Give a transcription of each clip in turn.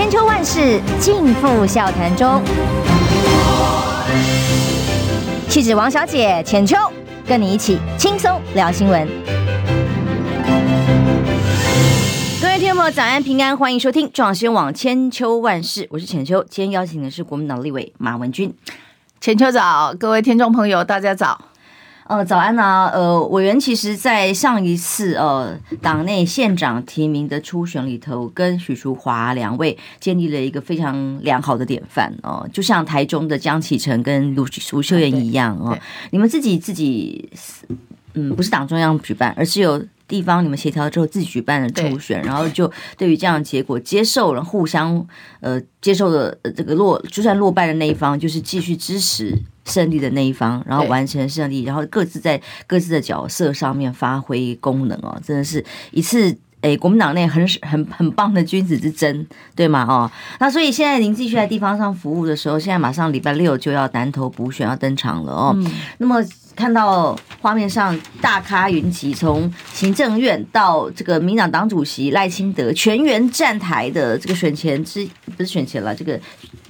千秋万世尽付笑谈中。气质王小姐浅秋，跟你一起轻松聊新闻。各位听众朋友，早安平安，欢迎收听《壮宣网千秋万世》，我是浅秋。今天邀请的是国民党立委马文君。浅秋早，各位听众朋友，大家早。呃，早安啊，呃，委员其实，在上一次呃党内县长提名的初选里头，跟许淑华两位建立了一个非常良好的典范哦，就像台中的江启臣跟卢卢秀燕一样哦，你们自己自己，嗯，不是党中央举办，而是有。地方你们协调之后自己举办了初选，然后就对于这样的结果接受了，互相呃接受的这个落，就算落败的那一方就是继续支持胜利的那一方，然后完成胜利，然后各自在各自的角色上面发挥功能哦，真的是一次诶国民党内很很很棒的君子之争，对吗？哦，那所以现在您继续在地方上服务的时候，现在马上礼拜六就要南投补选要登场了哦，嗯、那么。看到画面上大咖云集，从行政院到这个民党党主席赖清德全员站台的这个选前之不是选前了，这个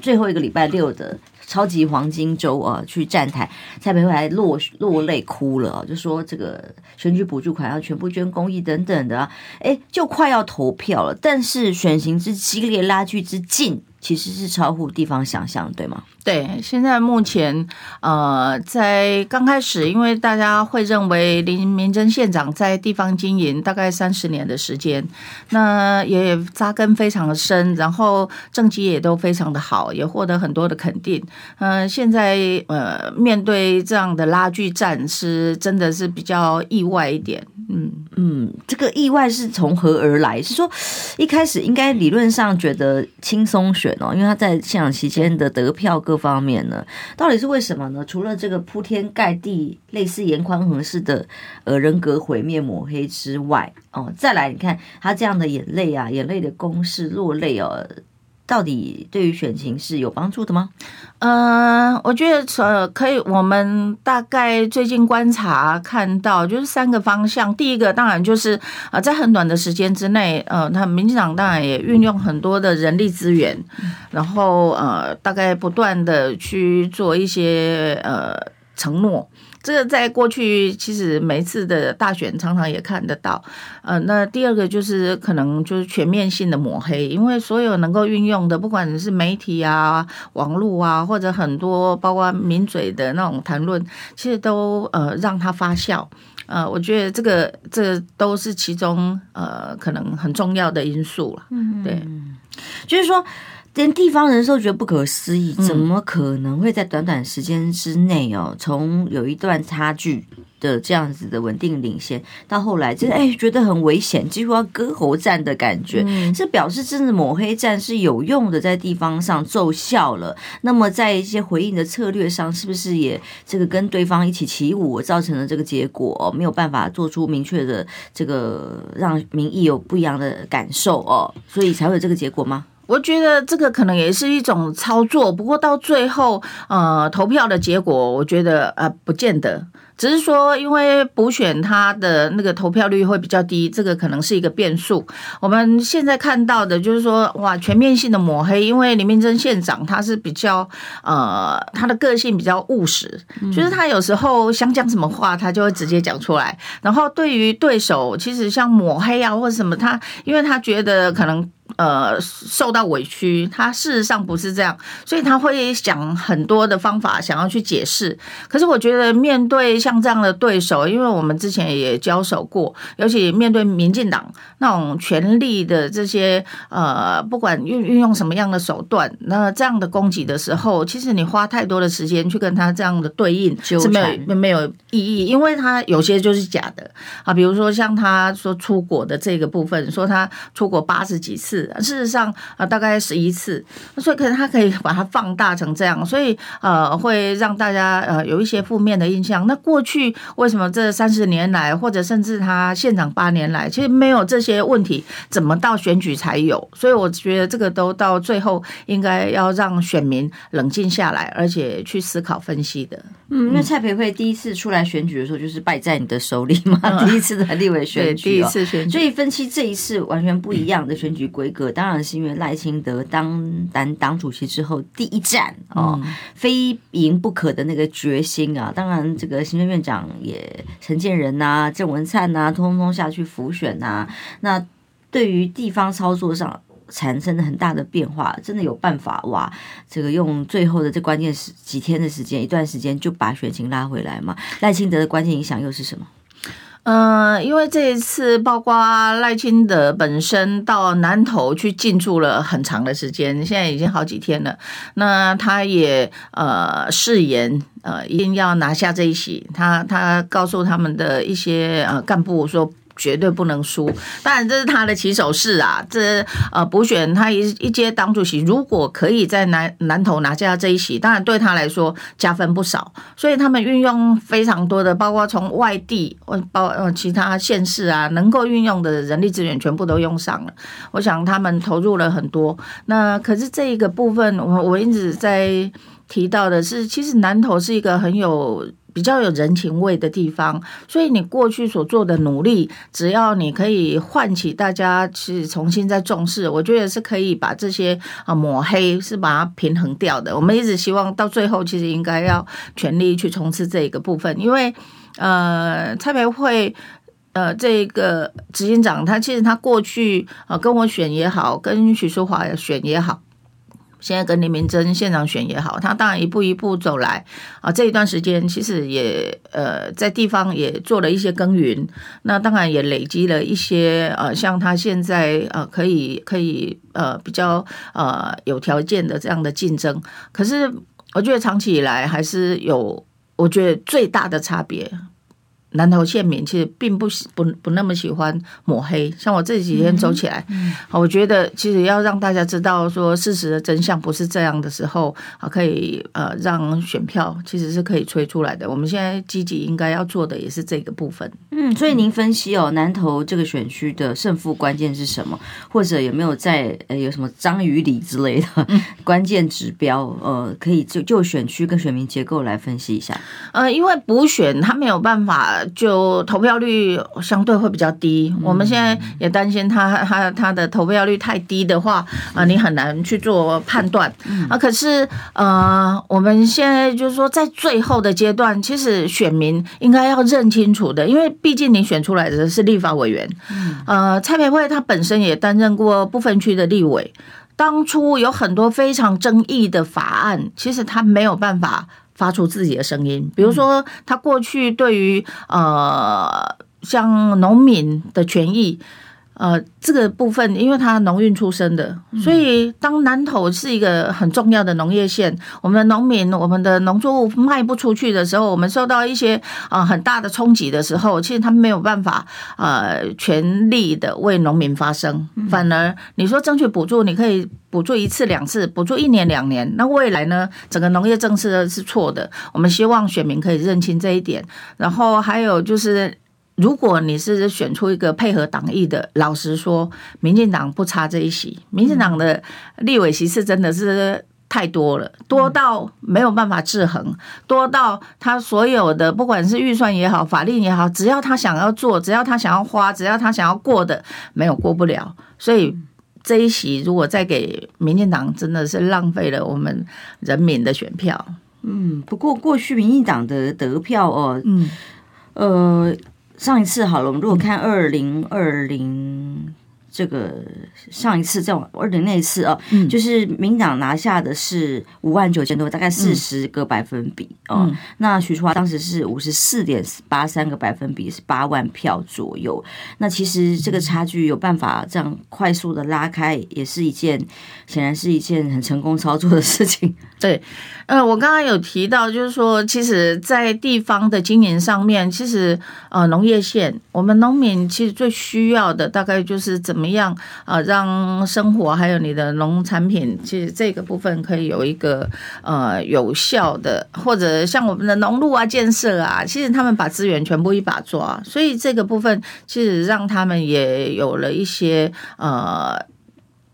最后一个礼拜六的超级黄金周啊，去站台，蔡培慧还落落泪哭了，就说这个选举补助款要全部捐公益等等的啊，哎，就快要投票了，但是选情之激烈，拉锯之近。其实是超乎地方想象，对吗？对，现在目前呃，在刚开始，因为大家会认为林明珍县长在地方经营大概三十年的时间，那也扎根非常的深，然后政绩也都非常的好，也获得很多的肯定。嗯、呃，现在呃，面对这样的拉锯战，是真的是比较意外一点。嗯嗯，这个意外是从何而来？是说一开始应该理论上觉得轻松选哦，因为他在县长期间的得票各方面呢，到底是为什么呢？除了这个铺天盖地类似严宽恒式的呃人格毁灭抹黑之外哦，再来你看他这样的眼泪啊，眼泪的攻势落泪哦。到底对于选情是有帮助的吗？嗯、呃，我觉得呃可以。我们大概最近观察看到，就是三个方向。第一个当然就是呃在很短的时间之内，呃，他民进党当然也运用很多的人力资源，然后呃大概不断的去做一些呃承诺。这个在过去其实每一次的大选常常也看得到，呃，那第二个就是可能就是全面性的抹黑，因为所有能够运用的，不管是媒体啊、网络啊，或者很多包括名嘴的那种谈论，其实都呃让它发酵，呃，我觉得这个这个都是其中呃可能很重要的因素了，嗯，对，就是说。连地方人士都觉得不可思议，怎么可能会在短短时间之内哦，从有一段差距的这样子的稳定领先，到后来真的哎觉得很危险，几乎要割喉战的感觉，这表示真的抹黑战是有用的，在地方上奏效了。那么在一些回应的策略上，是不是也这个跟对方一起起舞，造成了这个结果？没有办法做出明确的这个让民意有不一样的感受哦，所以才会有这个结果吗？我觉得这个可能也是一种操作，不过到最后，呃，投票的结果，我觉得呃，不见得。只是说，因为补选它的那个投票率会比较低，这个可能是一个变数。我们现在看到的就是说，哇，全面性的抹黑，因为林明珍县长他是比较呃，他的个性比较务实，就是他有时候想讲什么话，他就会直接讲出来。然后对于对手，其实像抹黑啊或者什么，他因为他觉得可能呃受到委屈，他事实上不是这样，所以他会想很多的方法想要去解释。可是我觉得面对像像这样的对手，因为我们之前也交手过，尤其面对民进党那种权力的这些呃，不管运运用什么样的手段，那这样的攻击的时候，其实你花太多的时间去跟他这样的对应是没有没有意义，因为他有些就是假的啊，比如说像他说出国的这个部分，说他出国八十几次，事实上啊大概十一次，所以可能他可以把它放大成这样，所以呃会让大家呃有一些负面的印象。那过过去为什么这三十年来，或者甚至他县长八年来，其实没有这些问题，怎么到选举才有？所以我觉得这个都到最后应该要让选民冷静下来，而且去思考分析的。嗯，因为蔡培慧第一次出来选举的时候，就是败在你的手里嘛，嗯、第一次的立委 选举、哦，第一次选举，所以分析这一次完全不一样的选举规个，当然是因为赖清德当当党主席之后第一战哦，嗯、非赢不可的那个决心啊。当然，这个行政院长也陈建仁呐、啊、郑文灿呐、啊，通通下去辅选呐、啊。那对于地方操作上产生了很大的变化，真的有办法哇？这个用最后的这关键时几天的时间，一段时间就把选情拉回来嘛？赖清德的关键影响又是什么？嗯、因为这一次，包括赖清德本身到南投去进驻了很长的时间，现在已经好几天了。那他也呃誓言，呃一定要拿下这一席。他他告诉他们的一些呃干部说。绝对不能输，当然这是他的起手式啊。这呃补选他一一接当主席，如果可以在南南投拿下这一席，当然对他来说加分不少。所以他们运用非常多的，包括从外地包呃其他县市啊，能够运用的人力资源全部都用上了。我想他们投入了很多。那可是这一个部分，我我一直在提到的是，其实南投是一个很有。比较有人情味的地方，所以你过去所做的努力，只要你可以唤起大家去重新再重视，我觉得是可以把这些啊抹黑是把它平衡掉的。我们一直希望到最后，其实应该要全力去冲刺这一个部分，因为呃蔡培慧呃这个执行长，他其实他过去啊跟我选也好，跟许淑华选也好。现在跟林明溱县长选也好，他当然一步一步走来啊。这一段时间其实也呃在地方也做了一些耕耘，那当然也累积了一些呃像他现在呃可以可以呃比较呃有条件的这样的竞争。可是我觉得长期以来还是有，我觉得最大的差别。南投县民其实并不喜不不那么喜欢抹黑，像我这几天走起来，嗯，我觉得其实要让大家知道说事实的真相不是这样的时候啊，可以呃让选票其实是可以吹出来的。我们现在积极应该要做的也是这个部分。嗯，所以您分析哦，南投这个选区的胜负关键是什么？或者有没有在呃有什么章鱼里之类的 关键指标？呃，可以就就选区跟选民结构来分析一下。呃，因为补选他没有办法。就投票率相对会比较低，我们现在也担心他他他的投票率太低的话啊，你很难去做判断啊。可是呃，我们现在就是说，在最后的阶段，其实选民应该要认清楚的，因为毕竟你选出来的是立法委员，呃，蔡培慧他本身也担任过不分区的立委，当初有很多非常争议的法案，其实他没有办法。发出自己的声音，比如说他过去对于呃像农民的权益。呃，这个部分，因为他农运出身的，所以当南投是一个很重要的农业县，我们的农民，我们的农作物卖不出去的时候，我们受到一些啊、呃、很大的冲击的时候，其实他们没有办法呃全力的为农民发声，反而你说争取补助，你可以补助一次两次，补助一年两年，那未来呢，整个农业政策是错的，我们希望选民可以认清这一点，然后还有就是。如果你是选出一个配合党意的，老实说，民进党不差这一席。民进党的立委席次真的是太多了，多到没有办法制衡，多到他所有的不管是预算也好，法令也好，只要他想要做，只要他想要花，只要他想要过的，没有过不了。所以这一席如果再给民进党，真的是浪费了我们人民的选票。嗯，不过过去民进党的得票哦，嗯，呃。上一次好了，我们如果看二零二零。这个上一次在二零那一次啊，嗯、就是民党拿下的是五万九千多，大概四十个百分比哦。嗯、那徐淑华当时是五十四点八三个百分比，是八万票左右。那其实这个差距有办法这样快速的拉开，也是一件显然是一件很成功操作的事情。对，呃，我刚刚有提到，就是说，其实，在地方的经营上面，其实呃，农业县我们农民其实最需要的，大概就是怎么。怎么样啊？让生活还有你的农产品，其实这个部分可以有一个呃有效的，或者像我们的农路啊建设啊，其实他们把资源全部一把抓，所以这个部分其实让他们也有了一些呃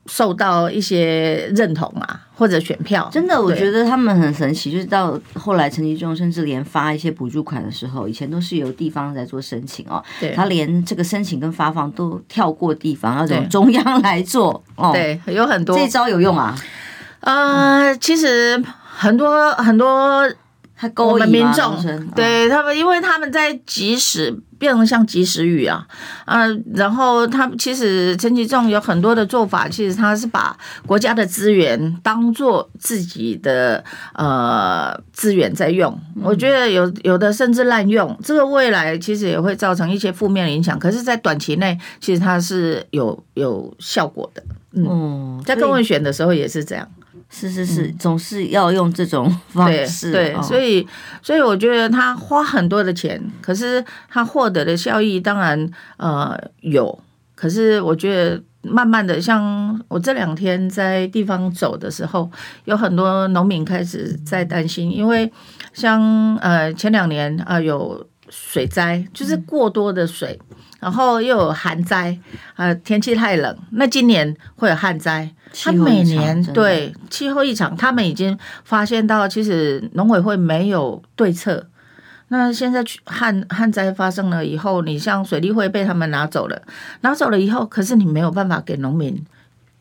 受到一些认同啊，或者选票。真的，我觉得他们很神奇，就是到后来陈吉仲甚至连发一些补助款的时候，以前都是由地方在做申请哦，对，他连这个申请跟发放都跳过地方，要从中央来做。哦，对，有很多这招有用啊。呃，其实很多很多。他勾引民众，对他们，因为他们在即时变成像及时雨啊，啊，然后他们其实陈其仲有很多的做法，其实他是把国家的资源当做自己的呃资源在用，我觉得有有的甚至滥用，这个未来其实也会造成一些负面的影响，可是，在短期内其实它是有有效果的，嗯，在公文选的时候也是这样。是是是，总是要用这种方式。对，对，所以所以我觉得他花很多的钱，可是他获得的效益当然呃有，可是我觉得慢慢的，像我这两天在地方走的时候，有很多农民开始在担心，因为像呃前两年啊有水灾，就是过多的水，然后又有旱灾，呃天气太冷，那今年会有旱灾。他每年对气候异常，他们已经发现到，其实农委会没有对策。那现在旱旱灾发生了以后，你像水利会被他们拿走了，拿走了以后，可是你没有办法给农民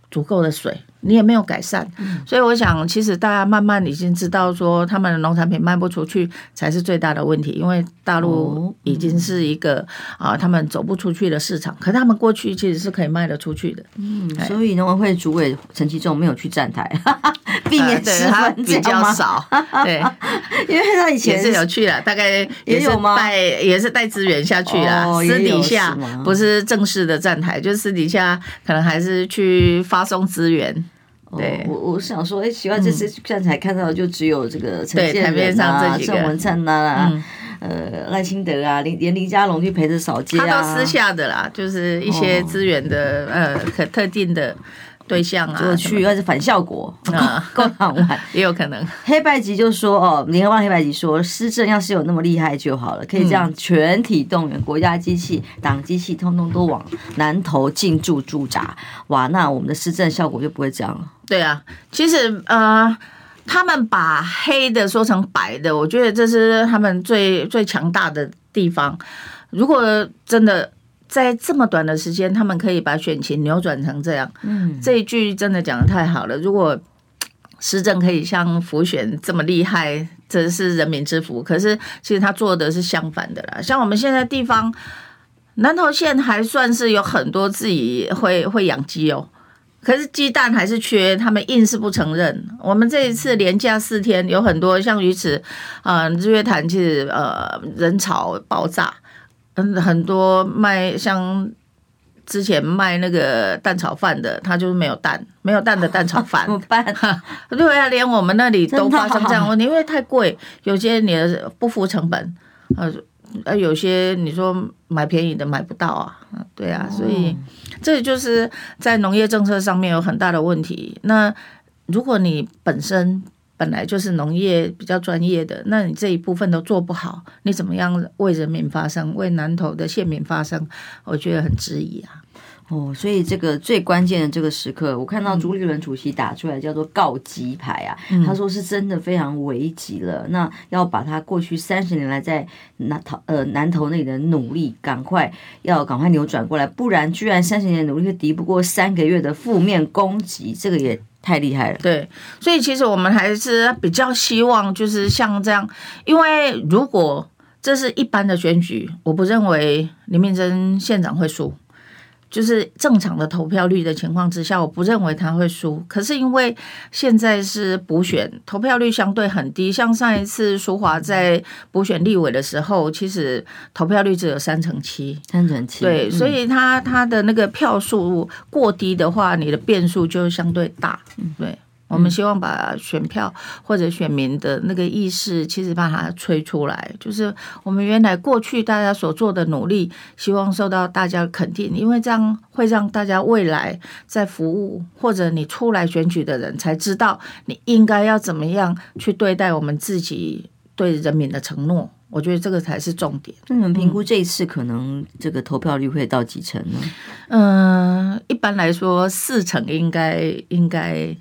足够的水。你也没有改善，所以我想，其实大家慢慢已经知道，说他们的农产品卖不出去才是最大的问题，因为大陆已经是一个啊，他们走不出去的市场。可是他们过去其实是可以卖得出去的。嗯，所以农委会主委陈其仲没有去站台，避免失分比较少。对，因为他以前也是有去了，大概也是带也是带资源下去了，私底下不是正式的站台，就私底下可能还是去发送资源。对，我我想说，哎，奇怪，这次站才看到的就只有这个陈建仁啊、郑文灿呐，呃，赖清德啊，连连林佳龙去陪着扫街啊，他都私下的啦，就是一些资源的呃，可特定的。对象啊，就去，而是反效果 啊，够好玩 也有可能。黑白吉就说哦，联合报黑白吉说，施政要是有那么厉害就好了，可以这样全体动员，国家机器、党机器，通通都往南投进驻驻扎，哇，那我们的施政效果就不会这样了。对啊，其实呃，他们把黑的说成白的，我觉得这是他们最最强大的地方。如果真的。在这么短的时间，他们可以把选情扭转成这样。嗯，这一句真的讲的太好了。如果施政可以像浮选这么厉害，真是人民之福。可是其实他做的是相反的啦。像我们现在地方南投县还算是有很多自己会会养鸡哦，可是鸡蛋还是缺，他们硬是不承认。我们这一次连假四天，有很多像鱼池呃、日月潭，其实呃人潮爆炸。嗯，很多卖像之前卖那个蛋炒饭的，他就是没有蛋，没有蛋的蛋炒饭，怎么办？对啊，连我们那里都发生这样问题，因为太贵，有些你的不付成本，呃，呃，有些你说买便宜的买不到啊，对啊，所以这就是在农业政策上面有很大的问题。那如果你本身本来就是农业比较专业的，那你这一部分都做不好，你怎么样为人民发声，为南投的县民发声？我觉得很质疑啊。哦，所以这个最关键的这个时刻，我看到朱立伦主席打出来叫做告急牌啊，嗯、他说是真的非常危急了，那要把他过去三十年来在南投呃南投那里的努力，赶快要赶快扭转过来，不然居然三十年的努力会敌不过三个月的负面攻击，这个也。太厉害了，对，所以其实我们还是比较希望，就是像这样，因为如果这是一般的选举，我不认为林明珍县长会输。就是正常的投票率的情况之下，我不认为他会输。可是因为现在是补选，投票率相对很低。像上一次舒华在补选立委的时候，其实投票率只有三成七，三成七。对，所以他他的那个票数过低的话，你的变数就相对大。对。我们希望把选票或者选民的那个意识，其实把它吹出来。就是我们原来过去大家所做的努力，希望受到大家肯定，因为这样会让大家未来在服务或者你出来选举的人才知道，你应该要怎么样去对待我们自己对人民的承诺。我觉得这个才是重点。那你们评估这一次可能这个投票率会到几成呢？嗯，一般来说四成应该应该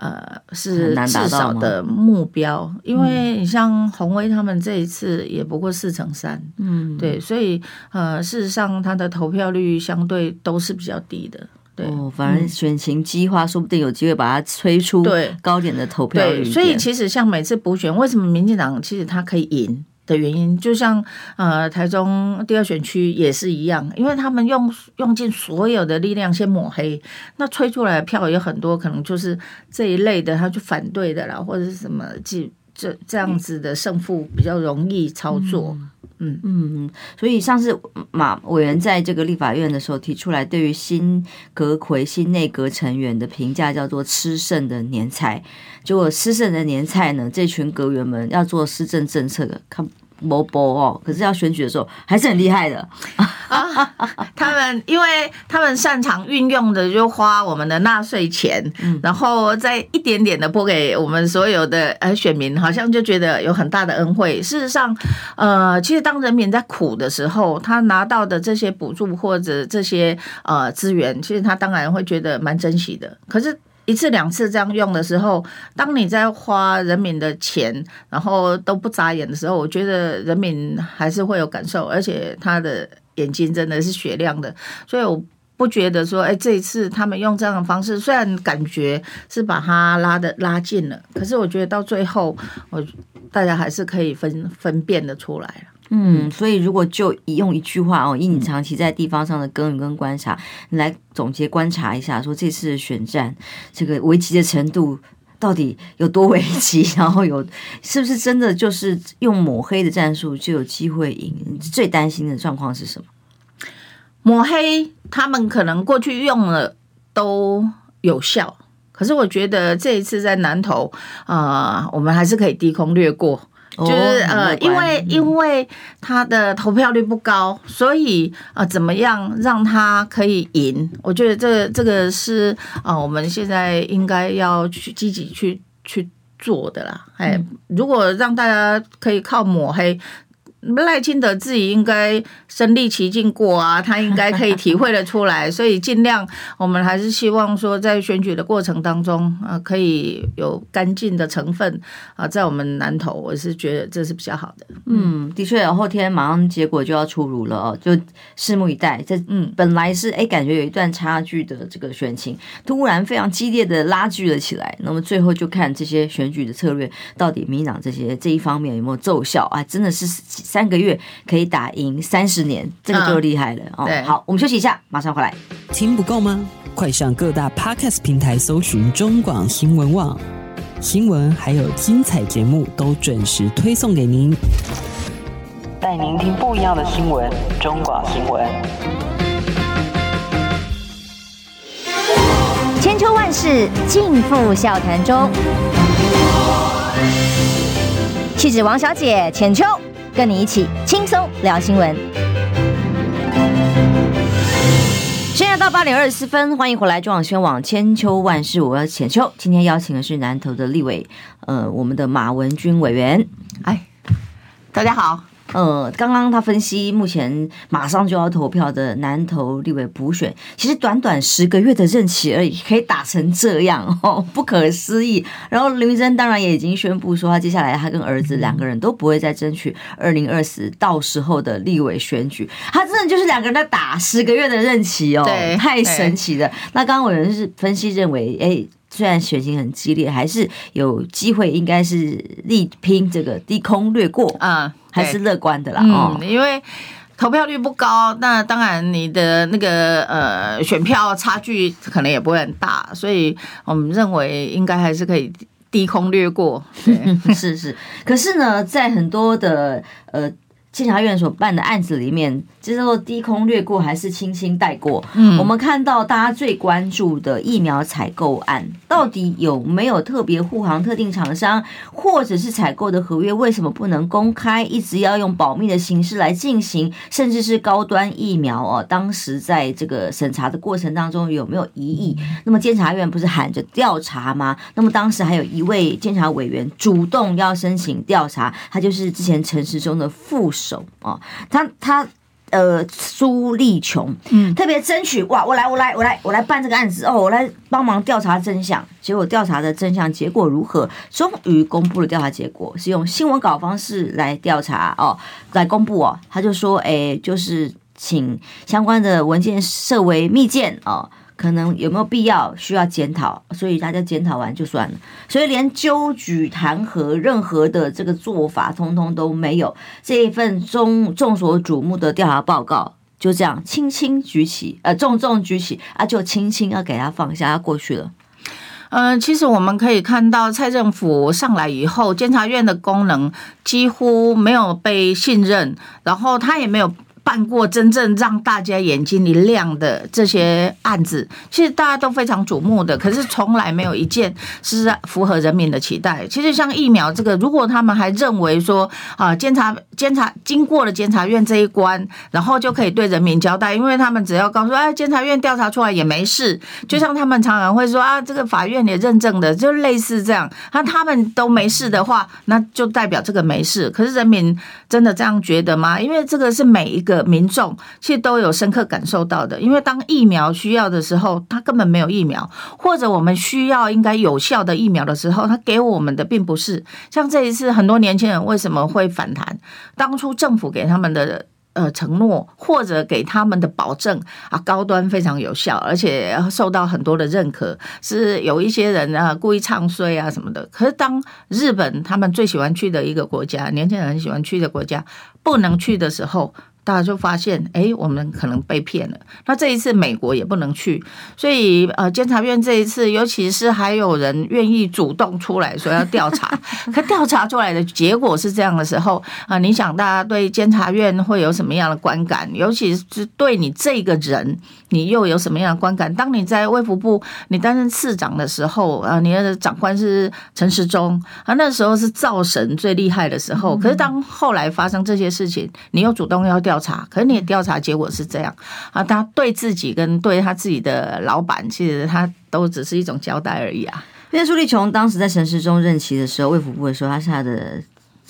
呃是至少的目标，因为你像红威他们这一次也不过四成三，嗯，对，所以呃事实上他的投票率相对都是比较低的。哦，反正选情激化，说不定有机会把它吹出高点的投票率。对，所以其实像每次补选，为什么民进党其实他可以赢的原因，就像呃台中第二选区也是一样，因为他们用用尽所有的力量先抹黑，那吹出来的票有很多可能就是这一类的，他就反对的啦，或者是什么这这这样子的胜负比较容易操作。嗯嗯嗯嗯，所以上次马委员在这个立法院的时候提出来，对于新阁魁、新内阁成员的评价叫做“吃剩的年菜”。结果吃剩的年菜呢，这群阁员们要做施政政策的看。某波哦，可是要选举的时候还是很厉害的啊！他们因为他们擅长运用的就花我们的纳税钱，然后再一点点的拨给我们所有的呃选民，好像就觉得有很大的恩惠。事实上，呃，其实当人民在苦的时候，他拿到的这些补助或者这些呃资源，其实他当然会觉得蛮珍惜的。可是。一次两次这样用的时候，当你在花人民的钱，然后都不眨眼的时候，我觉得人民还是会有感受，而且他的眼睛真的是雪亮的，所以我不觉得说，哎，这一次他们用这样的方式，虽然感觉是把它拉的拉近了，可是我觉得到最后，我大家还是可以分分辨得出来。嗯，所以如果就用一句话哦，以你长期在地方上的耕耘跟观察，你来总结观察一下，说这次的选战这个危急的程度到底有多危急？然后有是不是真的就是用抹黑的战术就有机会赢？最担心的状况是什么？抹黑他们可能过去用了都有效，可是我觉得这一次在南投啊、呃，我们还是可以低空掠过。就是呃，因为因为他的投票率不高，所以呃，怎么样让他可以赢？我觉得这个这个是啊，我们现在应该要去积极去去做的啦。哎，如果让大家可以靠抹黑。赖清德自己应该身历其境过啊，他应该可以体会得出来，所以尽量我们还是希望说，在选举的过程当中啊，可以有干净的成分啊，在我们南投，我是觉得这是比较好的。嗯，的确，后天马上结果就要出炉了哦，就拭目以待。这嗯，本来是哎，感觉有一段差距的这个选情，突然非常激烈的拉锯了起来。那么最后就看这些选举的策略到底民进党这些这一方面有没有奏效啊？真的是。三个月可以打赢三十年，这个就厉害了哦。好，我们休息一下，马上回来。听不够吗？快上各大 Podcast 平台搜寻中广新闻网新闻，还有精彩节目都准时推送给您，带您听不一样的新闻。中广新闻，千秋万世尽付笑谈中。气质王小姐浅秋。跟你一起轻松聊新闻。现在到八点二十四分，欢迎回来中广宣网千秋万世，我要浅秋。今天邀请的是南投的立委，呃，我们的马文君委员。哎，大家好。呃，刚刚他分析，目前马上就要投票的南投立委补选，其实短短十个月的任期而已，可以打成这样哦，不可思议。然后林珍当然也已经宣布说，他接下来他跟儿子两个人都不会再争取 二零二四到时候的立委选举，他真的就是两个人在打十个月的任期哦，太神奇了。那刚刚有人是分析认为，哎。虽然选情很激烈，还是有机会，应该是力拼这个低空掠过啊，还是乐观的啦。哦、嗯，因为投票率不高，那当然你的那个呃选票差距可能也不会很大，所以我们认为应该还是可以低空掠过。是是，可是呢，在很多的呃。监察院所办的案子里面，这叫做低空掠过还是轻轻带过？嗯，我们看到大家最关注的疫苗采购案，到底有没有特别护航特定厂商，或者是采购的合约为什么不能公开，一直要用保密的形式来进行？甚至是高端疫苗哦，当时在这个审查的过程当中有没有疑义？那么监察院不是喊着调查吗？那么当时还有一位监察委员主动要申请调查，他就是之前陈时中的副手啊，他他呃苏立琼，嗯，特别争取哇，我来我来我来我来办这个案子哦，我来帮忙调查真相。结果调查的真相结果如何？终于公布了调查结果，是用新闻稿方式来调查哦，来公布哦。他就说，哎，就是请相关的文件设为密件哦。可能有没有必要需要检讨，所以大家检讨完就算了，所以连纠举弹劾任何的这个做法，通通都没有。这一份众众所瞩目的调查报告就这样轻轻举起，呃，重重举起啊，就轻轻要给他放下，过去了。嗯、其实我们可以看到，蔡政府上来以后，监察院的功能几乎没有被信任，然后他也没有。办过真正让大家眼睛一亮的这些案子，其实大家都非常瞩目的，可是从来没有一件是符合人民的期待。其实像疫苗这个，如果他们还认为说啊，监察监察经过了监察院这一关，然后就可以对人民交代，因为他们只要告诉哎，监察院调查出来也没事，就像他们常常会说啊，这个法院也认证的，就类似这样。那他们都没事的话，那就代表这个没事。可是人民真的这样觉得吗？因为这个是每一个。民众其实都有深刻感受到的，因为当疫苗需要的时候，他根本没有疫苗；或者我们需要应该有效的疫苗的时候，他给我们的并不是。像这一次，很多年轻人为什么会反弹？当初政府给他们的呃承诺，或者给他们的保证啊，高端非常有效，而且受到很多的认可，是有一些人啊故意唱衰啊什么的。可是当日本他们最喜欢去的一个国家，年轻人很喜欢去的国家不能去的时候。大家就发现，哎，我们可能被骗了。那这一次美国也不能去，所以呃，监察院这一次，尤其是还有人愿意主动出来说要调查，可调查出来的结果是这样的时候啊，你想大家对监察院会有什么样的观感？尤其是对你这个人，你又有什么样的观感？当你在卫福部你担任次长的时候啊，你的长官是陈时中啊，那时候是造神最厉害的时候。可是当后来发生这些事情，你又主动要调。调查，可是你的调查结果是这样啊？他对自己跟对他自己的老板，其实他都只是一种交代而已啊。因为苏立琼当时在陈时中任期的时候，卫福部的时候，他是他的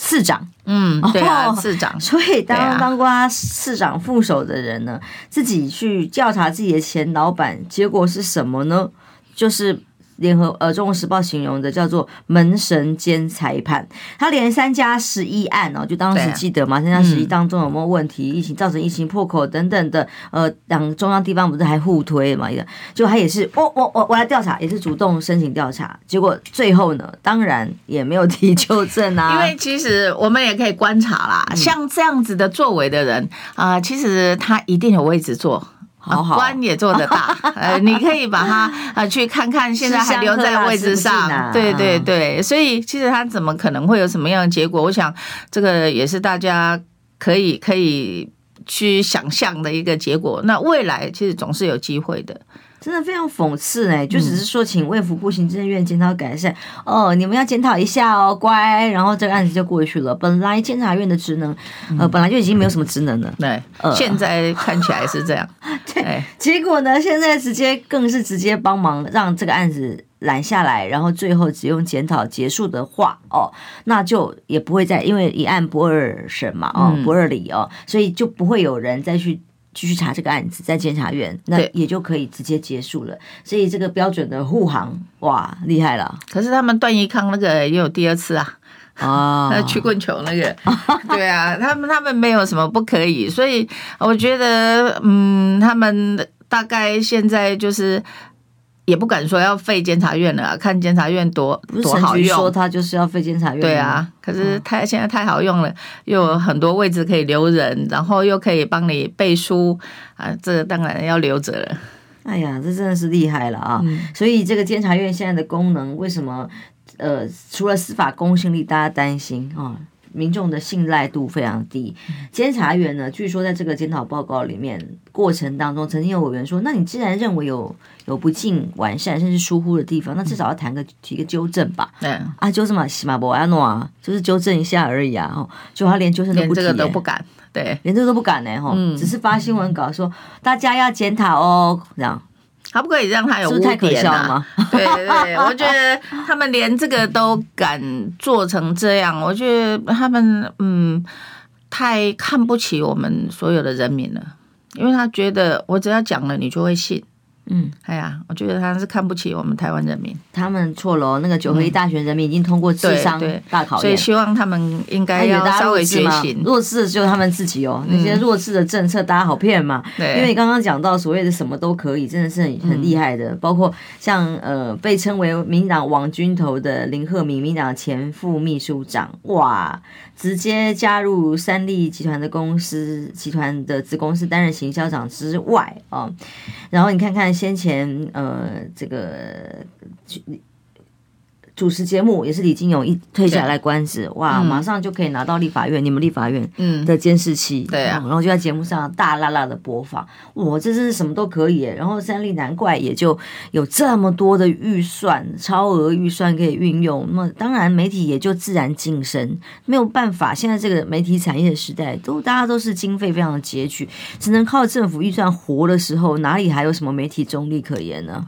次长，嗯，对啊，市长。所以当当过他次长副手的人呢，自己去调查自己的前老板，结果是什么呢？就是。联合呃，《中国时报》形容的叫做“门神兼裁判”，他连三加十一案哦，就当时记得嘛，三加十一当中有没有问题？疫情造成疫情破口等等的，呃，两中央地方不是还互推嘛？一个，就他也是，我我我我来调查，也是主动申请调查，结果最后呢，当然也没有提纠正啊。因为其实我们也可以观察啦，像这样子的作为的人啊，呃，其实他一定有位置坐。好好官也做得大，呃，你可以把它呃去看看，现在还留在位置上，对对对，所以其实他怎么可能会有什么样的结果？我想这个也是大家可以可以去想象的一个结果。那未来其实总是有机会的。真的非常讽刺哎，就只是说请卫福部行政院检讨改善、嗯、哦，你们要检讨一下哦，乖，然后这个案子就过去了。本来监察院的职能，呃，本来就已经没有什么职能了，嗯、对，呃、现在看起来是这样。对，结果呢，现在直接更是直接帮忙让这个案子拦下来，然后最后只用检讨结束的话哦，那就也不会再因为一案不二审嘛，哦，不二理哦，所以就不会有人再去。继续查这个案子，在检察院，那也就可以直接结束了。所以这个标准的护航，哇，厉害了！可是他们段奕康那个也有第二次啊，啊，那曲棍球那个，对啊，他们他们没有什么不可以，所以我觉得，嗯，他们大概现在就是。也不敢说要废监察院了，啊，看监察院多多好用。说他就是要废监察院。对啊，可是太现在太好用了，又有很多位置可以留人，然后又可以帮你背书啊，这个当然要留着了。哎呀，这真的是厉害了啊！嗯、所以这个监察院现在的功能，为什么呃，除了司法公信力，大家担心啊？民众的信赖度非常低。监察院呢，据说在这个检讨报告里面过程当中，曾经有委员说：“那你既然认为有有不尽完善甚至疏忽的地方，那至少要谈个提个纠正吧？”对啊，纠正嘛，起码不要弄啊，就是纠正一下而已啊。哦，就他连纠正都不提，连这个都不敢，对，连这个都不敢呢。哈，只是发新闻稿说大家要检讨哦，这样。可不可以让他有污点、啊？对对对，我觉得他们连这个都敢做成这样，我觉得他们嗯太看不起我们所有的人民了，因为他觉得我只要讲了，你就会信。嗯，哎呀，我觉得他是看不起我们台湾人民。他们错了，那个九合一大选人民已经通过智商大考验，所以希望他们应该要稍微觉醒。弱势的就是他们自己哦，那些弱势的政策大家好骗嘛。对，因为你刚刚讲到所谓的什么都可以，真的是很很厉害的。包括像呃被称为民进党王军头的林鹤敏，民进党前副秘书长，哇，直接加入三立集团的公司集团的子公司担任行销长之外啊，然后你看看。先前呃，这个主持节目也是李金勇一退下来官职，对。哇，马上就可以拿到立法院，嗯、你们立法院的监视器，对啊，然后就在节目上大啦啦的播放，哇，这是什么都可以，然后三立难怪也就有这么多的预算，超额预算可以运用，那么当然媒体也就自然晋升，没有办法，现在这个媒体产业的时代，都大家都是经费非常的拮据，只能靠政府预算活的时候，哪里还有什么媒体中立可言呢？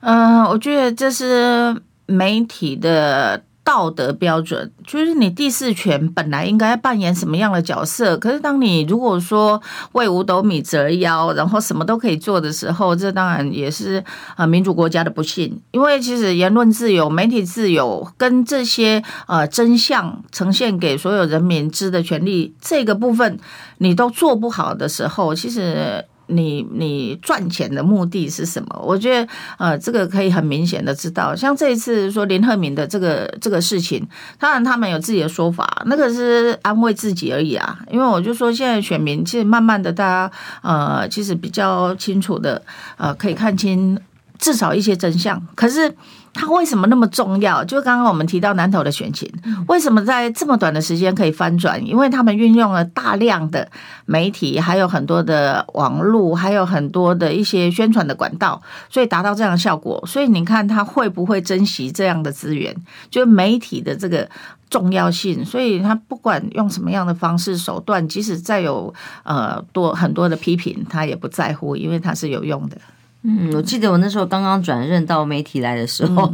嗯、呃，我觉得这是。媒体的道德标准，就是你第四权本来应该扮演什么样的角色？可是当你如果说为五斗米折腰，然后什么都可以做的时候，这当然也是呃民主国家的不幸。因为其实言论自由、媒体自由跟这些呃真相呈现给所有人民知的权利，这个部分你都做不好的时候，其实。你你赚钱的目的是什么？我觉得呃，这个可以很明显的知道，像这一次说林鹤敏的这个这个事情，当然他们有自己的说法，那个是安慰自己而已啊。因为我就说现在选民其实慢慢的大家呃，其实比较清楚的呃，可以看清至少一些真相，可是。它为什么那么重要？就刚刚我们提到南投的选情，为什么在这么短的时间可以翻转？因为他们运用了大量的媒体，还有很多的网络，还有很多的一些宣传的管道，所以达到这样的效果。所以你看他会不会珍惜这样的资源？就媒体的这个重要性，所以他不管用什么样的方式手段，即使再有呃多很多的批评，他也不在乎，因为他是有用的。嗯，我记得我那时候刚刚转任到媒体来的时候，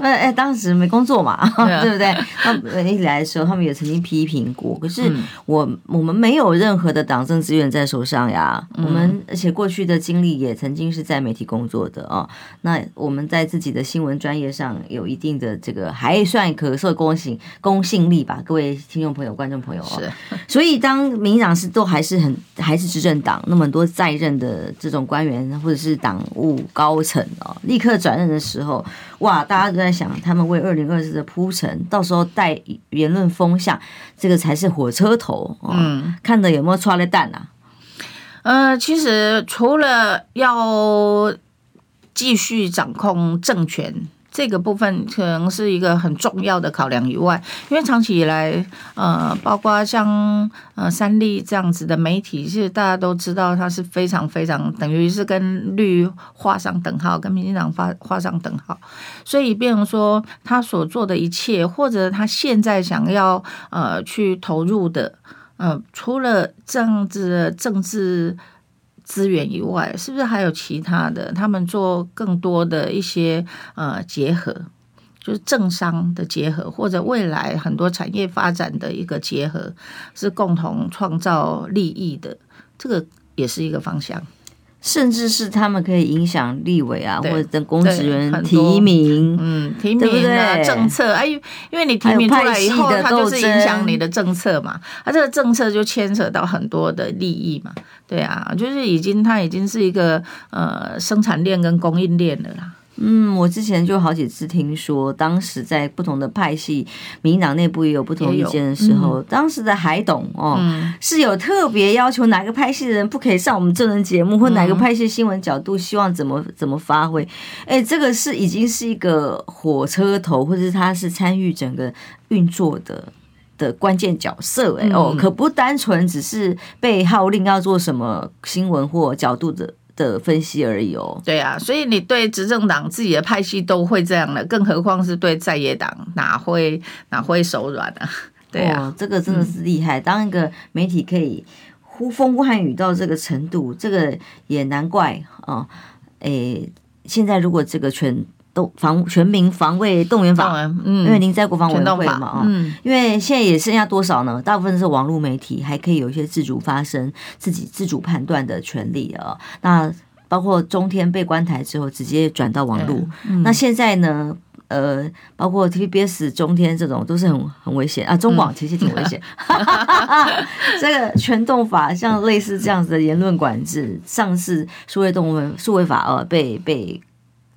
哎 哎、嗯，当时没工作嘛，对，不对？那媒体来的时候，他们也曾经批评过。可是我我们没有任何的党政资源在手上呀。嗯、我们而且过去的经历也曾经是在媒体工作的啊。那我们在自己的新闻专业上有一定的这个还算可受公信公信力吧，各位听众朋友、观众朋友啊。是。所以当民党是都还是很还是执政党，那么多在任的这种官员或者是党。党务高层哦，立刻转任的时候，哇，大家都在想，他们为二零二四的铺陈，到时候带言论风向，这个才是火车头。嗯，看的有没有抓的蛋啊？嗯，其实除了要继续掌控政权。这个部分可能是一个很重要的考量以外，因为长期以来，呃，包括像呃三立这样子的媒体，其实大家都知道，它是非常非常等于是跟绿画上等号，跟民进党画画上等号。所以，变成说他所做的一切，或者他现在想要呃去投入的，呃，除了这样子的政治。资源以外，是不是还有其他的？他们做更多的一些呃结合，就是政商的结合，或者未来很多产业发展的一个结合，是共同创造利益的。这个也是一个方向。甚至是他们可以影响立委啊，或者等公职人提名，嗯，提名的政策，哎，因为你提名出来以后，它就是影响你的政策嘛，它这个政策就牵扯到很多的利益嘛，对啊，就是已经它已经是一个呃生产链跟供应链的啦。嗯，我之前就好几次听说，当时在不同的派系，民进党内部也有不同意见的时候，嗯、当时的海董哦，嗯、是有特别要求哪个派系的人不可以上我们这人节目，或哪个派系新闻角度希望怎么怎么发挥。哎，这个是已经是一个火车头，或者是他是参与整个运作的的关键角色，哎哦，可不单纯只是被号令要做什么新闻或角度的的分析而已哦。对啊，所以你对执政党自己的派系都会这样的，更何况是对在野党，哪会哪会手软啊？对啊，这个真的是厉害。当一个媒体可以呼风唤雨到这个程度，这个也难怪啊。诶，现在如果这个全。都防全民防卫动员法，嗯，因为您在国防委员会嘛，啊，嗯，因为现在也剩下多少呢？大部分是网络媒体，还可以有一些自主发声、自己自主判断的权利啊。那包括中天被关台之后，直接转到网络。嗯、那现在呢？呃，包括 TVBS、中天这种都是很很危险啊。中广其实挺危险。嗯、这个全动法，像类似这样子的言论管制，上次数位动物数位法呃被被。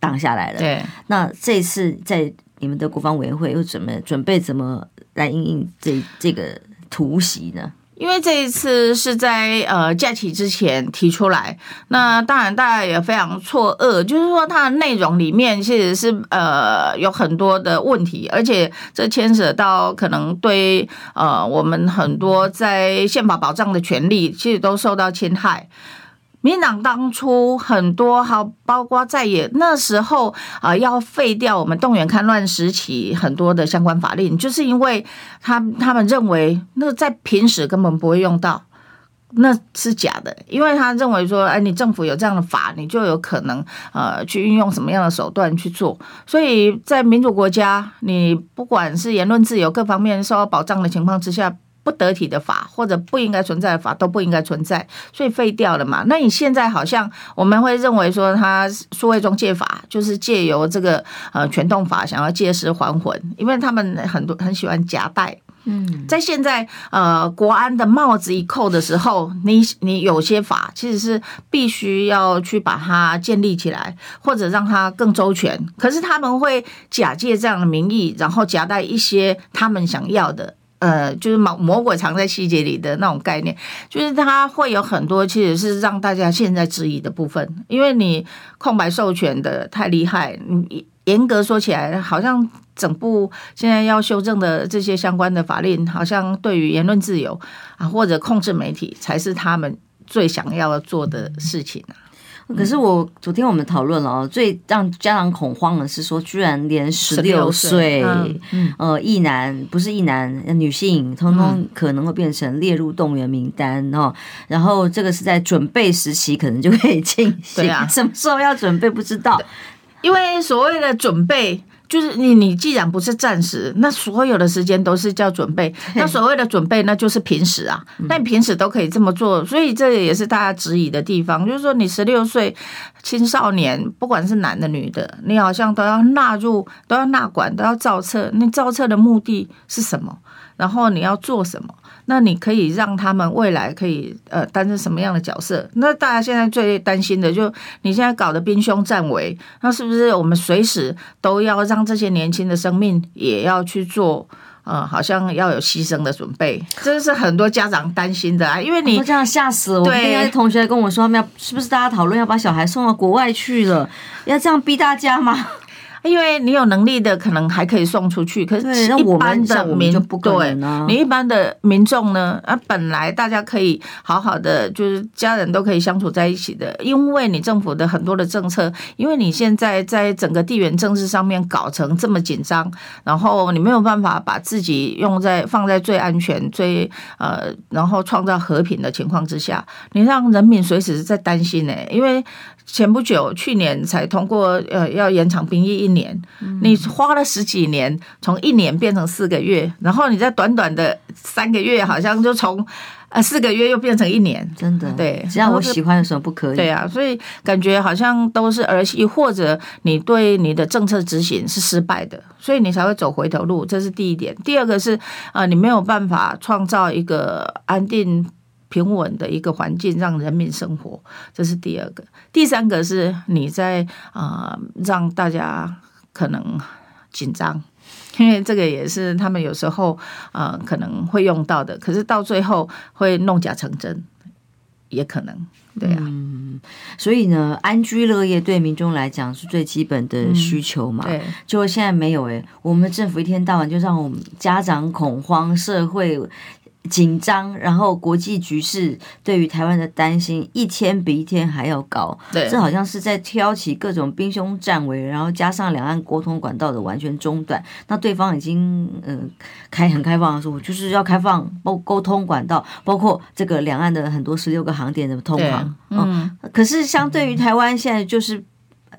挡下来了。对，那这次在你们的国防委员会又怎么准备怎么来应应这这个突袭呢？因为这一次是在呃假期之前提出来，那当然大家也非常错愕，就是说它的内容里面其实是呃有很多的问题，而且这牵扯到可能对呃我们很多在宪法保障的权利，其实都受到侵害。民党当初很多，好包括在野那时候啊，要废掉我们动员戡乱时期很多的相关法令，就是因为他他们认为那在平时根本不会用到，那是假的，因为他认为说，哎，你政府有这样的法，你就有可能呃去运用什么样的手段去做，所以在民主国家，你不管是言论自由各方面受到保障的情况之下。不得体的法或者不应该存在的法都不应该存在，所以废掉了嘛。那你现在好像我们会认为说，他数位中介法就是借由这个呃全动法想要借尸还魂，因为他们很多很喜欢夹带。嗯，在现在呃国安的帽子一扣的时候，你你有些法其实是必须要去把它建立起来，或者让它更周全。可是他们会假借这样的名义，然后夹带一些他们想要的。呃，就是魔魔鬼藏在细节里的那种概念，就是它会有很多其实是让大家现在质疑的部分，因为你空白授权的太厉害，你严格说起来，好像整部现在要修正的这些相关的法令，好像对于言论自由啊或者控制媒体，才是他们最想要做的事情啊。可是我昨天我们讨论了哦，最让家长恐慌的是说，居然连十六岁，呃，一男不是一男，女性，通通可能会变成列入动员名单哦。然后这个是在准备时期，可能就可以进行。什么时候要准备不知道，因为所谓的准备。就是你，你既然不是暂时，那所有的时间都是叫准备。那所谓的准备，那就是平时啊。那你平时都可以这么做，所以这也是大家质疑的地方。就是说，你十六岁青少年，不管是男的女的，你好像都要纳入，都要纳管，都要造册。你造册的目的是什么？然后你要做什么？那你可以让他们未来可以呃担任什么样的角色？那大家现在最担心的就你现在搞的兵凶战危，那是不是我们随时都要让这些年轻的生命也要去做呃，好像要有牺牲的准备？这是很多家长担心的啊，因为你这样吓死了。对，同学跟我说，要是不是大家讨论要把小孩送到国外去了？要这样逼大家吗？因为你有能力的，可能还可以送出去。可是，一般的民众不对，你一般的民众呢？啊，本来大家可以好好的，就是家人都可以相处在一起的。因为你政府的很多的政策，因为你现在在整个地缘政治上面搞成这么紧张，然后你没有办法把自己用在放在最安全、最呃，然后创造和平的情况之下，你让人民随时在担心呢，因为。前不久，去年才通过，呃，要延长兵役一年。你花了十几年，从一年变成四个月，然后你在短短的三个月，好像就从呃四个月又变成一年。真的，对，只要我喜欢的时候不可以。对啊，所以感觉好像都是儿戏，或者你对你的政策执行是失败的，所以你才会走回头路。这是第一点。第二个是啊，你没有办法创造一个安定。平稳的一个环境，让人民生活，这是第二个。第三个是你在啊、呃，让大家可能紧张，因为这个也是他们有时候啊、呃、可能会用到的。可是到最后会弄假成真，也可能。对啊，嗯，所以呢，安居乐业对民众来讲是最基本的需求嘛。对，就现在没有哎，我们政府一天到晚就让我们家长恐慌，社会。紧张，然后国际局势对于台湾的担心一天比一天还要高。对，这好像是在挑起各种兵凶战危，然后加上两岸沟通管道的完全中断。那对方已经嗯、呃、开很开放的说，就是要开放包沟通管道，包括这个两岸的很多十六个航点的通航。嗯，可是相对于台湾现在就是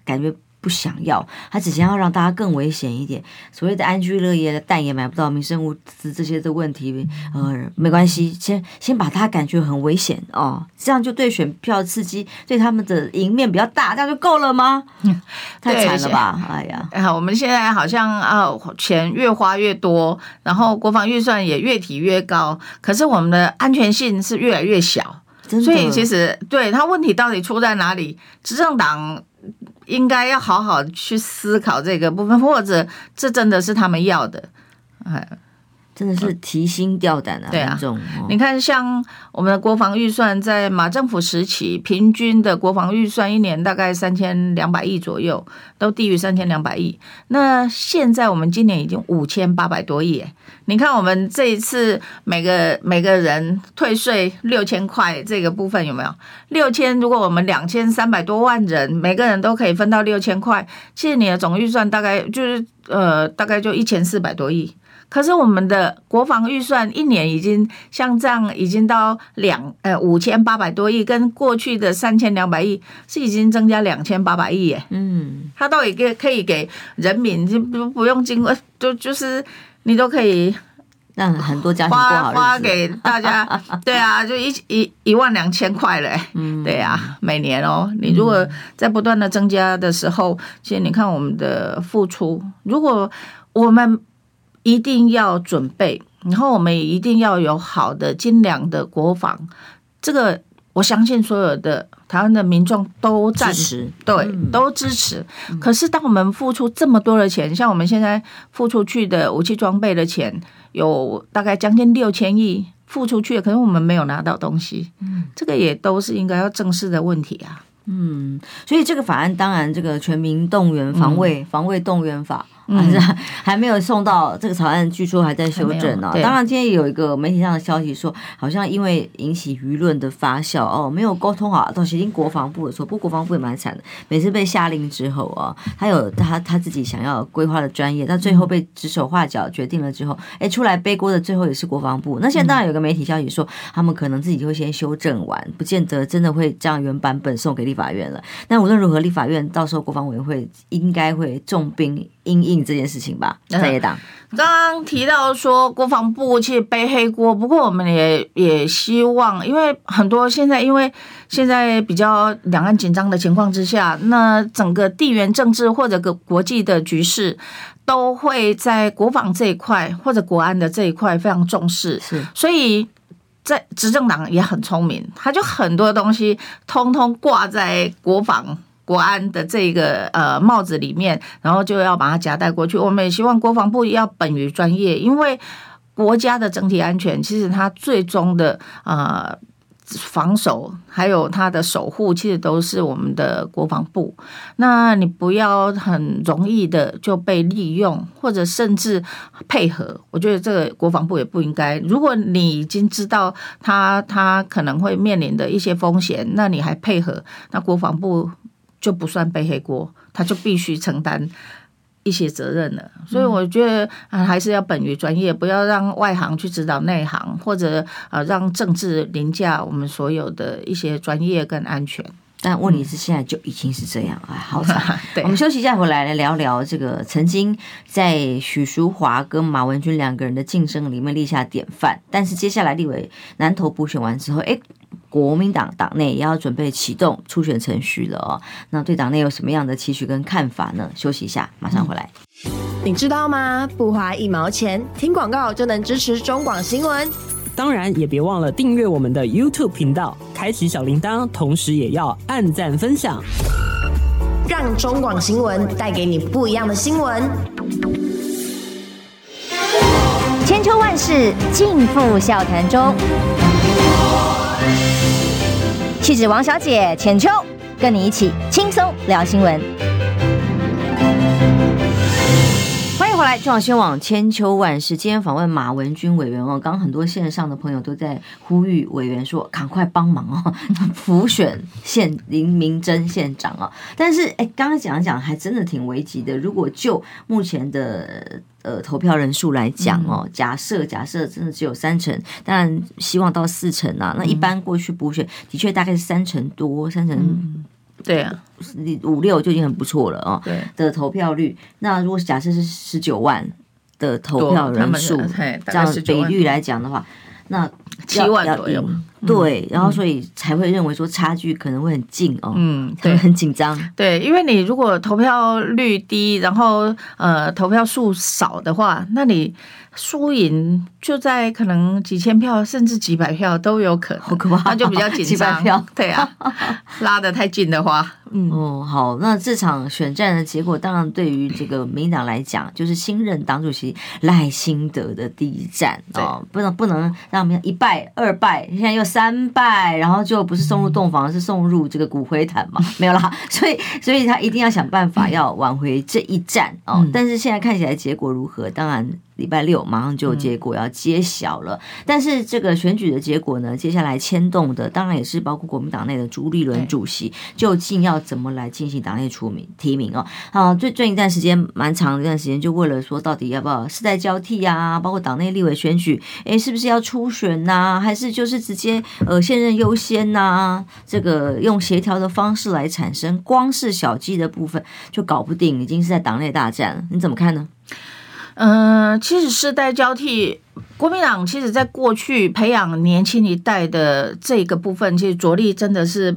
感觉。不想要，他只想要让大家更危险一点。所谓的安居乐业的蛋也买不到，民生物资这些的问题，呃，没关系，先先把他感觉很危险哦，这样就对选票刺激，对他们的赢面比较大，这样就够了吗？太惨了吧！哎呀，我们现在好像啊，钱越花越多，然后国防预算也越提越高，可是我们的安全性是越来越小。所以其实对他问题到底出在哪里？执政党。应该要好好去思考这个部分，或者这真的是他们要的，哎。真的是提心吊胆啊！对啊，你看，像我们的国防预算，在马政府时期，平均的国防预算一年大概三千两百亿左右，都低于三千两百亿。那现在我们今年已经五千八百多亿，你看我们这一次每个每个人退税六千块，这个部分有没有？六千，如果我们两千三百多万人，每个人都可以分到六千块，其实你的总预算大概就是呃，大概就一千四百多亿。可是我们的国防预算一年已经像这样，已经到两呃五千八百多亿，跟过去的三千两百亿是已经增加两千八百亿耶。嗯，他倒也给可以给人民，就不不用经过，就就是你都可以让很多家庭花花给大家。对啊，就一一一万两千块嘞。嗯，对啊，每年哦，你如果在不断的增加的时候，其实你看我们的付出，如果我们。一定要准备，然后我们也一定要有好的精良的国防。这个我相信所有的台湾的民众都支持，对，都支持。可是当我们付出这么多的钱，像我们现在付出去的武器装备的钱，有大概将近六千亿付出去，可是我们没有拿到东西。这个也都是应该要正视的问题啊。嗯，所以这个法案当然，这个全民动员防卫防卫动员法。还是 还没有送到这个草案，据说还在修正呢。当然，今天有一个媒体上的消息说，好像因为引起舆论的发酵哦，没有沟通好，都是听国防部的时候。不过国防部也蛮惨的，每次被下令之后啊，他有他他自己想要规划的专业，但最后被指手画脚决定了之后，哎，出来背锅的最后也是国防部。那现在当然有个媒体消息说，他们可能自己就会先修正完，不见得真的会将原版本送给立法院了。但无论如何，立法院到时候国防委员会应该会重兵。因应这件事情吧，在野党刚刚提到说国防部去背黑锅，不过我们也也希望，因为很多现在因为现在比较两岸紧张的情况之下，那整个地缘政治或者个国际的局势都会在国防这一块或者国安的这一块非常重视，是，所以在执政党也很聪明，他就很多东西通通挂在国防。国安的这个呃帽子里面，然后就要把它夹带过去。我们也希望国防部要本于专业，因为国家的整体安全，其实它最终的呃防守还有它的守护，其实都是我们的国防部。那你不要很容易的就被利用，或者甚至配合。我觉得这个国防部也不应该。如果你已经知道他他可能会面临的一些风险，那你还配合，那国防部。就不算背黑锅，他就必须承担一些责任了。所以我觉得啊，还是要本于专业，不要让外行去指导内行，或者啊，让政治凌驾我们所有的一些专业跟安全。但问题是，现在就已经是这样啊，好惨。对，我们休息一下，回来来聊聊这个曾经在许淑华跟马文君两个人的竞争里面立下典范，但是接下来立委南投补选完之后，哎。国民党党内也要准备启动初选程序了哦，那对党内有什么样的期许跟看法呢？休息一下，马上回来。你知道吗？不花一毛钱，听广告就能支持中广新闻。当然，也别忘了订阅我们的 YouTube 频道，开启小铃铛，同时也要按赞分享，让中广新闻带给你不一样的新闻。千秋万世尽付笑谈中。气质王小姐浅秋，跟你一起轻松聊新闻。迎回来，中广新闻网千秋万世。今天访问马文君委员哦，刚刚很多线上的朋友都在呼吁委员说，赶快帮忙哦，辅选县林明珍县长啊。但是哎，刚刚讲讲还真的挺危急的。如果就目前的呃投票人数来讲哦，假设假设真的只有三成，当然希望到四成啊。那一般过去补选的确大概是三成多，三成。嗯对啊，五六就已经很不错了哦。对的投票率，那如果假设是十九万的投票人数，这样比率来讲的话，那七万左右。对，然后所以才会认为说差距可能会很近哦。嗯，对，很紧张。对，因为你如果投票率低，然后呃投票数少的话，那你。输赢就在可能几千票甚至几百票都有可能，好可怕，那就比较紧张。几百票，对啊，拉得太近的话，嗯哦好，那这场选战的结果，当然对于这个民进党来讲，就是新任党主席赖清德的第一战哦，不能不能让我们一败二败，现在又三拜，然后就不是送入洞房，是送入这个骨灰坛嘛，没有啦，所以所以他一定要想办法要挽回这一战哦。但是现在看起来结果如何？当然。礼拜六马上就有结果要揭晓了，嗯、但是这个选举的结果呢，接下来牵动的当然也是包括国民党内的朱立伦主席，究竟要怎么来进行党内出名提名哦？啊，最最近一段时间蛮长的一段时间，就为了说到底要不要世代交替啊，包括党内立委选举，诶，是不是要初选呐、啊？还是就是直接呃现任优先呐、啊？这个用协调的方式来产生，光是小鸡的部分就搞不定，已经是在党内大战了，你怎么看呢？嗯、呃，其实世代交替，国民党其实在过去培养年轻一代的这个部分，其实着力真的是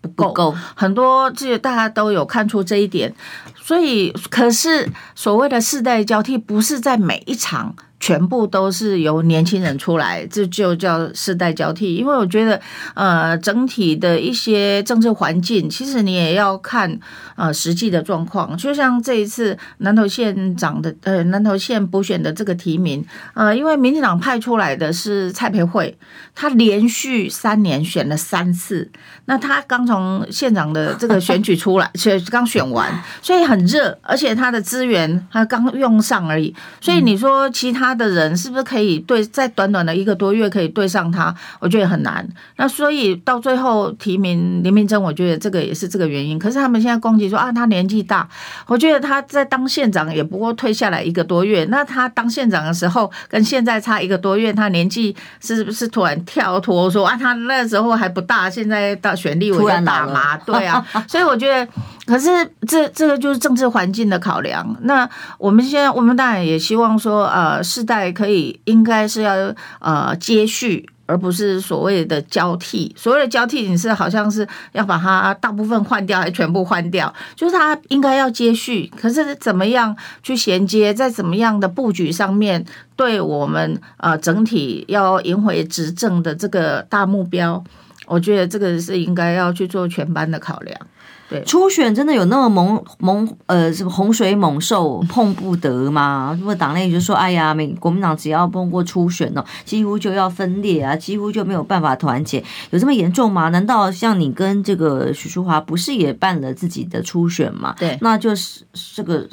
不够，不够很多，这些大家都有看出这一点。所以，可是所谓的世代交替，不是在每一场。全部都是由年轻人出来，这就叫世代交替。因为我觉得，呃，整体的一些政治环境，其实你也要看呃实际的状况。就像这一次南投县长的呃南投县补选的这个提名，呃，因为民进党派出来的是蔡培慧，他连续三年选了三次，那他刚从县长的这个选举出来，选刚选完，所以很热，而且他的资源他刚用上而已。所以你说其他。他的人是不是可以对在短短的一个多月可以对上他？我觉得很难。那所以到最后提名林明珍，我觉得这个也是这个原因。可是他们现在攻击说啊，他年纪大。我觉得他在当县长也不过退下来一个多月。那他当县长的时候跟现在差一个多月，他年纪是不是突然跳脱说啊，他那时候还不大，现在到选立委要大麻？对啊。所以我觉得，可是这这个就是政治环境的考量。那我们现在我们当然也希望说，呃，世代可以应该是要呃接续，而不是所谓的交替。所谓的交替，你是好像是要把它大部分换掉，还全部换掉？就是它应该要接续，可是怎么样去衔接，在怎么样的布局上面，对我们呃整体要赢回执政的这个大目标，我觉得这个是应该要去做全班的考量。对初选真的有那么猛猛呃什么洪水猛兽碰不得吗？如果党内就说哎呀，美国民党只要碰过初选哦，几乎就要分裂啊，几乎就没有办法团结，有这么严重吗？难道像你跟这个许淑华不是也办了自己的初选吗？对，那就是这个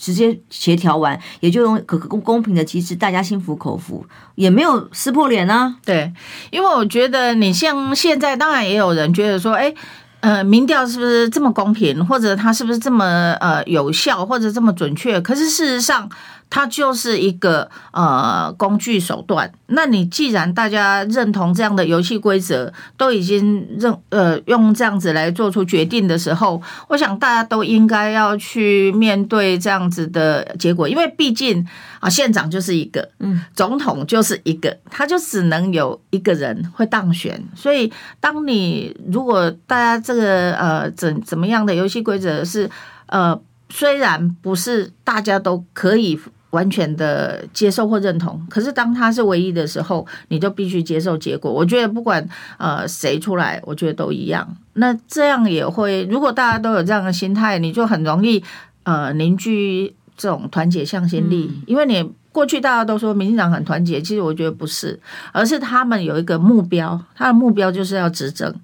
直接协调完，也就用可公公平的机制，大家心服口服，也没有撕破脸啊。对，因为我觉得你像现在，当然也有人觉得说，哎。呃，民调是不是这么公平，或者它是不是这么呃有效，或者这么准确？可是事实上。它就是一个呃工具手段。那你既然大家认同这样的游戏规则，都已经认呃用这样子来做出决定的时候，我想大家都应该要去面对这样子的结果，因为毕竟啊县长就是一个，嗯，总统就是一个，他就只能有一个人会当选。所以，当你如果大家这个呃怎怎么样的游戏规则是呃虽然不是大家都可以。完全的接受或认同，可是当他是唯一的时候，你就必须接受结果。我觉得不管呃谁出来，我觉得都一样。那这样也会，如果大家都有这样的心态，你就很容易呃凝聚这种团结向心力，嗯、因为你过去大家都说民进党很团结，其实我觉得不是，而是他们有一个目标，他的目标就是要执政。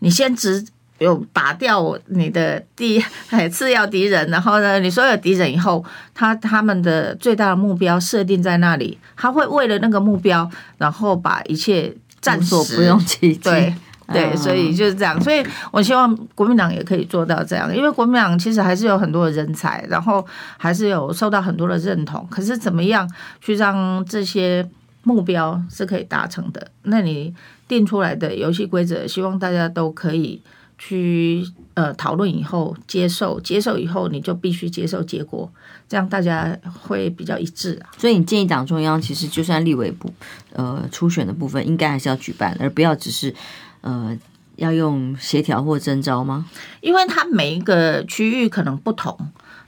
你先执有打掉你的第 次要敌人，然后呢，你所有敌人以后，他他们的最大的目标设定在那里，他会为了那个目标，然后把一切战所不用其极。对。对，所以就是这样，所以我希望国民党也可以做到这样，因为国民党其实还是有很多的人才，然后还是有受到很多的认同。可是怎么样去让这些目标是可以达成的？那你定出来的游戏规则，希望大家都可以去呃讨论以后接受，接受以后你就必须接受结果，这样大家会比较一致啊。所以你建议党中央，其实就算立委部呃初选的部分，应该还是要举办，而不要只是。呃，要用协调或征召吗？因为它每一个区域可能不同。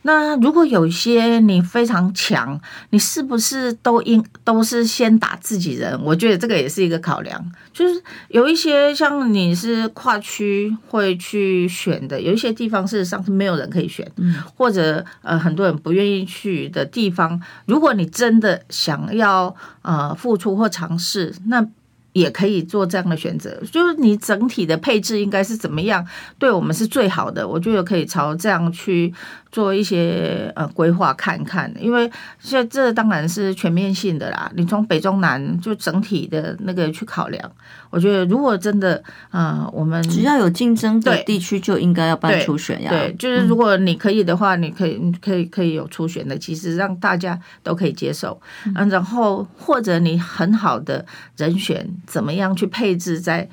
那如果有一些你非常强，你是不是都应都是先打自己人？我觉得这个也是一个考量。就是有一些像你是跨区会去选的，有一些地方事实上是没有人可以选，嗯，或者呃很多人不愿意去的地方，如果你真的想要呃付出或尝试，那。也可以做这样的选择，就是你整体的配置应该是怎么样，对我们是最好的。我觉得可以朝这样去。做一些呃规划看看，因为现在这当然是全面性的啦。你从北中南就整体的那个去考量，我觉得如果真的啊、呃，我们只要有竞争的地区就应该要办初选呀。对，就是如果你可以的话，你可以你可以可以有初选的，其实让大家都可以接受。嗯，然后或者你很好的人选，怎么样去配置在。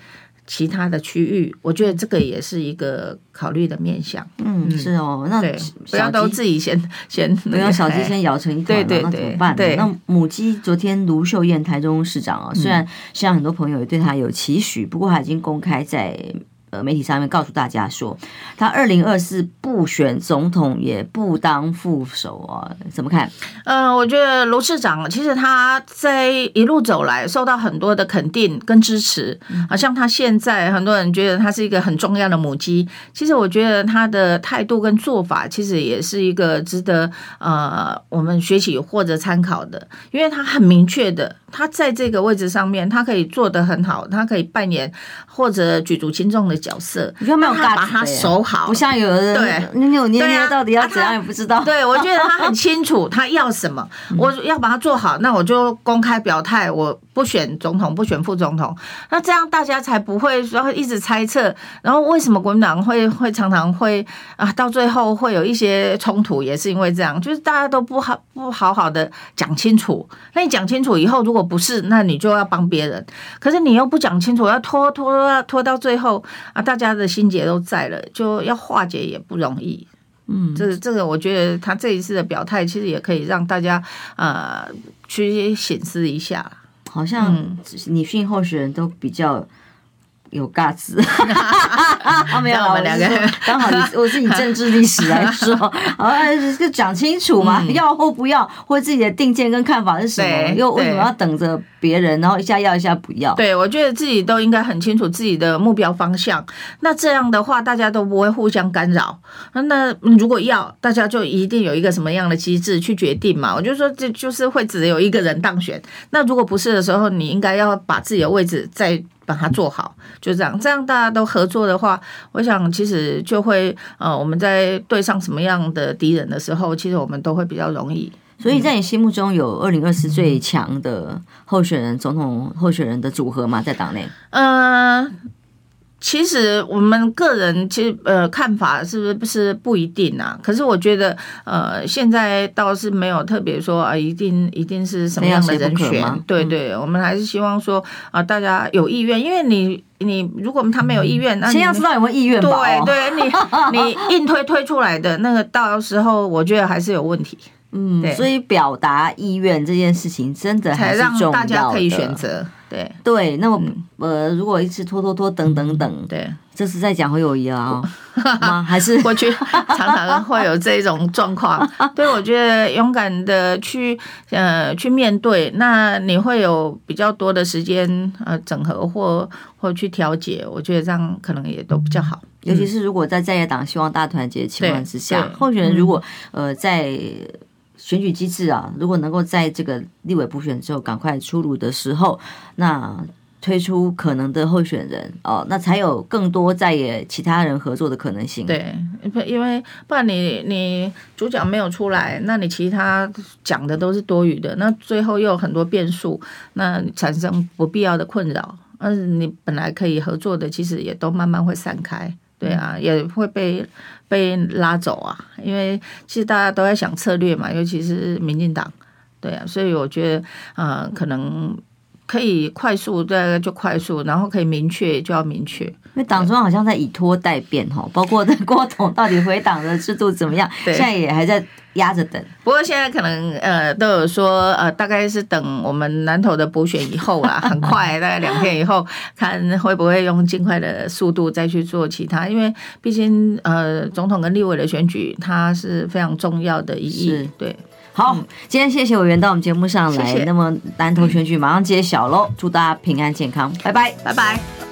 其他的区域，我觉得这个也是一个考虑的面向。嗯，是哦，那不要都自己先 先，不要小鸡先咬成一团了，对对对，那怎么办？对那母鸡昨天卢秀燕台中市长啊，虽然现在很多朋友也对他有期许，不过他已经公开在。呃，媒体上面告诉大家说，他二零二四不选总统，也不当副手啊，怎么看？嗯、呃，我觉得卢市长其实他在一路走来受到很多的肯定跟支持，好像他现在很多人觉得他是一个很重要的母鸡。其实我觉得他的态度跟做法，其实也是一个值得呃我们学习或者参考的，因为他很明确的，他在这个位置上面，他可以做得很好，他可以扮演或者举足轻重的。角色，你有没有把他守好？不像有的人，对，扭扭捏捏，到底要怎样也不知道。对，我觉得他很清楚他要什么，我要把它做好，那我就公开表态，我不选总统，不选副总统。那这样大家才不会说一直猜测。然后为什么国民党会会常常会啊，到最后会有一些冲突，也是因为这样，就是大家都不好不好好的讲清楚。那你讲清楚以后，如果不是，那你就要帮别人。可是你又不讲清楚，要拖拖拖拖到最后。啊，大家的心结都在了，就要化解也不容易。嗯，这这个我觉得他这一次的表态，其实也可以让大家呃去省思一下。好像女性候选人都比较。有尬词，啊 没有，我们两个刚好以 我是以政治历史来说，啊，就讲清楚嘛，要或不要，或自己的定见跟看法是什么，又为什么要等着别人，然后一下要一下不要？对，我觉得自己都应该很清楚自己的目标方向。那这样的话，大家都不会互相干扰。那如果要，大家就一定有一个什么样的机制去决定嘛？我就说，这就是会只有一个人当选。那如果不是的时候，你应该要把自己的位置再。把它做好，就这样，这样大家都合作的话，我想其实就会呃，我们在对上什么样的敌人的时候，其实我们都会比较容易。所以在你心目中有二零二四最强的候选人、总统候选人的组合吗？在党内？嗯、呃。其实我们个人其实呃看法是不是不一定啊？可是我觉得呃现在倒是没有特别说啊，一定一定是什么样的人选？对对，我们还是希望说啊，大家有意愿，因为你你如果他没有意愿，那先要知道有没有意愿吧？对对，你你硬推推出来的那个，到时候我觉得还是有问题。嗯，对，所以表达意愿这件事情真的还是重要的，大家可以选择。对对，那么呃，如果一直拖拖拖等等等，对，这是在讲侯友谊啊？吗？还是过去常常会有这种状况？对，我觉得勇敢的去呃去面对，那你会有比较多的时间呃整合或或去调解，我觉得这样可能也都比较好。尤其是如果在在野党希望大团结的情况之下，候选人如果呃在。选举机制啊，如果能够在这个立委补选之后赶快出炉的时候，那推出可能的候选人哦，那才有更多在野其他人合作的可能性。对，因为不然你你主角没有出来，那你其他讲的都是多余的，那最后又有很多变数，那产生不必要的困扰。嗯，你本来可以合作的，其实也都慢慢会散开。对啊，也会被被拉走啊，因为其实大家都在想策略嘛，尤其是民进党，对啊，所以我觉得啊、呃，可能。可以快速，对，就快速，然后可以明确就要明确。因为党中央好像在以拖待变哈，包括郭董到底回党的制度怎么样，对现在也还在压着等。不过现在可能呃都有说呃大概是等我们南投的补选以后啦，很快大概两天以后，看会不会用尽快的速度再去做其他，因为毕竟呃总统跟立委的选举它是非常重要的意义，是对。好，今天谢谢委员到我们节目上来。谢谢。那么南投选举马上揭晓喽，祝大家平安健康，拜拜，拜拜。